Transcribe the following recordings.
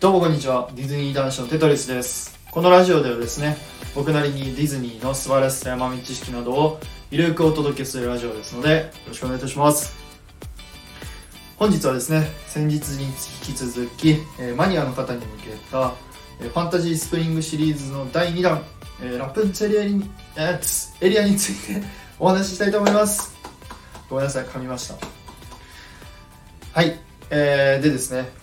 どうもこんにちは。ディズニー男子のテトリスです。このラジオではですね僕なりにディズニーの素晴らしさや豆知識などをゆるくお届けするラジオですのでよろしくお願いいたします。本日はですね先日に引き続き、えマニアの方に向けた、えファンタジースプリングシリーズの第2弾、えラプンツェルエリにエリアについて お話ししたいと思います。ごめんなさい噛みました。はい、えーでですね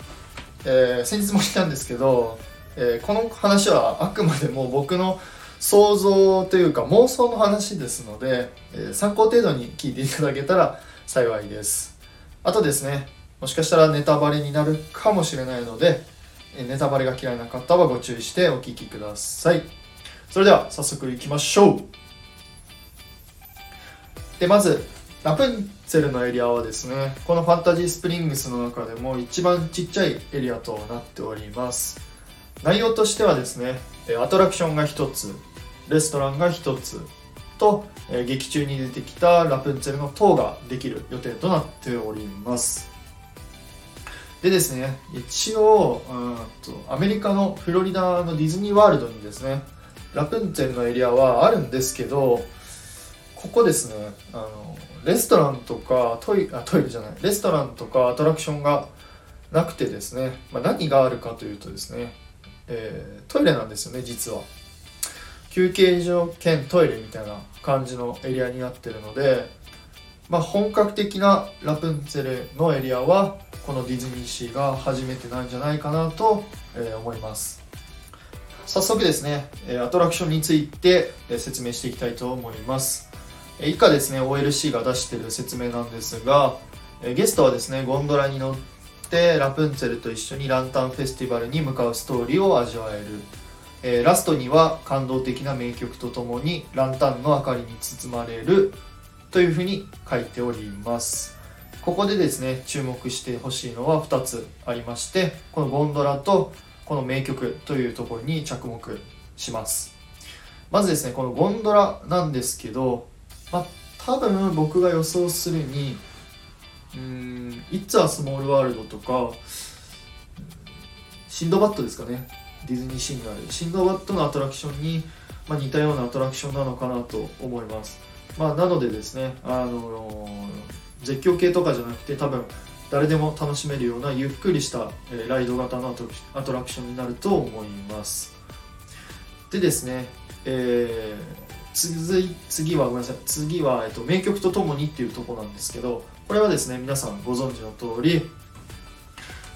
えー先日も言ったんですけど、えーこの話はあくまでも僕の想像というか妄想の話ですので、えー参考程度に聞いていただけたら幸いです。あとですねもしかしたらネタバレになるかもしれないのでネタバレが嫌いな方はご注意してお聞きください。それでは早速いきましょう。でまずラプンツェルのエリアはですねこのファンタジースプリングスの中でも一番ちっちゃいエリアとなっております。内容としてはですねアトラクションが1つレストランが1つと劇中に出てきたラプンツェルの塔ができる予定となっております。でですね一応うんとアメリカのフロリダのディズニーワールドにですねラプンツェルのエリアはあるんですけどここですね。あのレストランとかトイあトイレじゃない。レストランとかアトラクションがなくてですね、まあ、何があるかというとですね、えートイレなんですよね実は。休憩所兼トイレみたいな感じのエリアになってるので、まあ、本格的なラプンツェルのエリアはこのディズニーシーが初めてなんじゃないかなと、え思います。早速ですねアトラクションについて説明していきたいと思います。以下ですね OLC が出している説明なんですがゲストはですねゴンドラに乗ってラプンツェルと一緒にランタンフェスティバルに向かうストーリーを味わえる。えラストには感動的な名曲とともにランタンの明かりに包まれるというふうに書いております。ここでですね注目してほしいのは2つありましてこのゴンドラとこの名曲というところに着目します。まずですねこのゴンドラなんですけど、まあ、多分僕が予想するにうーん「It's a Small World」とかシンドバッドですかね。ディズニーシーにある。シンドバッドのアトラクションに、まあ、似たようなアトラクションなのかなと思います、まあ、なのでですねあの絶叫系とかじゃなくて多分誰でも楽しめるようなゆっくりした、ライド型のアトラクシアトラクションになると思います。でですね、えー続い次はごめんなさい。次は、えっと、名曲とともにっていうところなんですけどこれはですね皆さんご存知の通り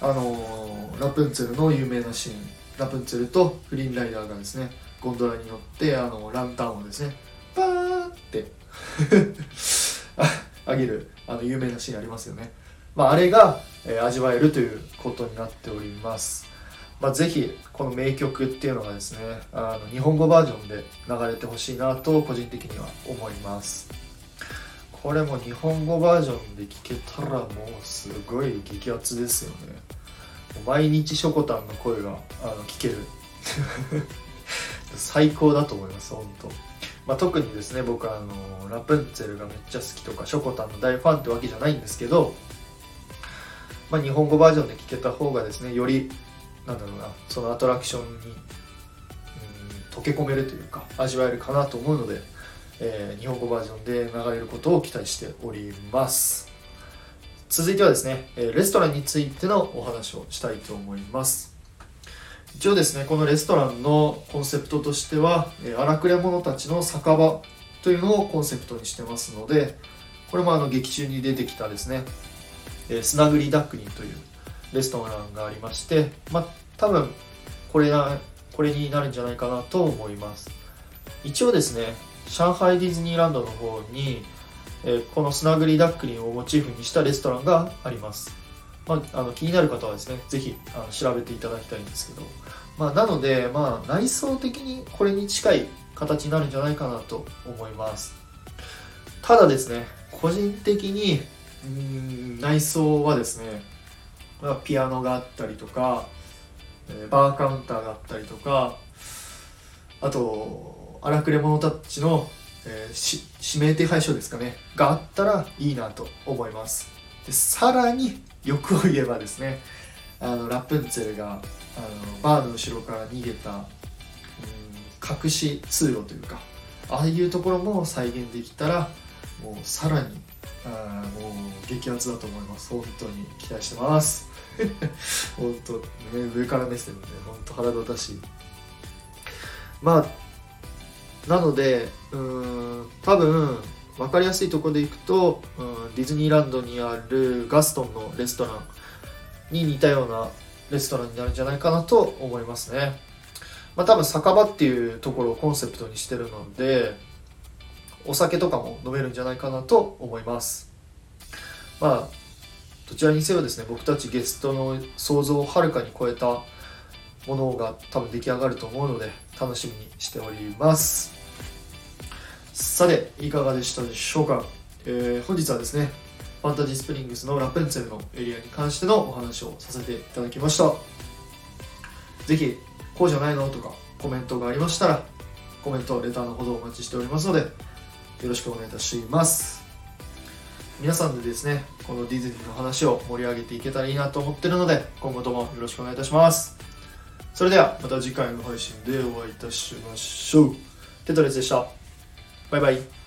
あのラプンツェルの有名なシーン。ラプンツェルとフリーンライダーがですねゴンドラに乗ってあのランタンをですねパーって ああげるあの有名なシーンありますよね、まあ、あれが、えー味わえるということになっております、まあ、ぜひこの名曲っていうのがですねあの日本語バージョンで流れてほしいなと個人的には思います。これも日本語バージョンで聴けたらもうすごい激アツですよね。毎日しょこたんの声があの聞ける。最高だと思います本当。まあ、特にですね僕はあのラプンツェルがめっちゃ好きとかショコタンの大ファンってわけじゃないんですけど、まあ、日本語バージョンで聞けた方がですねよりなんだろうなそのアトラクションに、うん、溶け込めるというか味わえるかなと思うので、えー日本語バージョンで流れることを期待しております。続いてはですねえレストランについてのお話をしたいと思います。一応ですねこのレストランのコンセプトとしては荒くれ者たちの酒場というのをコンセプトにしてますのでこれもあの劇中に出てきたですねえースナグリダックニというレストランがありましてまあ多分これなこれになるんじゃないかなと思います。一応ですね上海ディズニーランドの方に、えこのスナグリダックリンをモチーフにしたレストランがあります。まあ、あの気になる方はですねぜひあの調べていただきたいんですけど、まあ、なので、まあ、内装的にこれに近い形になるんじゃないかなと思います。ただですね個人的にうん内装はですね、ピアノがあったりとかえバーカウンターがあったりとかあと荒くれ者たちの、えー指名手配書ですかねがあったらいいなと思います。でさらに欲を言えばですねあのラプンツェルがあのバーの後ろから逃げた、うん、隠し通路というかああいうところも再現できたらもうさらにあもう激アツだと思います。本当に期待してます。本当、ね、上から目線で本当腹立たしい。まあなのでうん多分分かりやすいところでいくと、うん、ディズニーランドにあるガストンのレストランに似たようなレストランになるんじゃないかなと思いますね。まあ多分酒場っていうところをコンセプトにしてるので、お酒とかも飲めるんじゃないかなと思います。まあ、どちらにせよですね、僕たちゲストの想像をはるかに超えたものが多分出来上がると思うので、楽しみにしております。さて、いかがでしたでしょうか、えー、本日はですね、ファンタジースプリングスのラプンツェルのエリアに関してのお話をさせていただきました。ぜひ、こうじゃないの？とかコメントがありましたら、コメント、レターのほどお待ちしておりますので、よろしくお願いいたします。皆さんでですね、このディズニーの話を盛り上げていけたらいいなと思ってるので、今後ともよろしくお願いいたします。それではまた次回の配信でお会いいたしましょう。テトレスでした。バイバイ。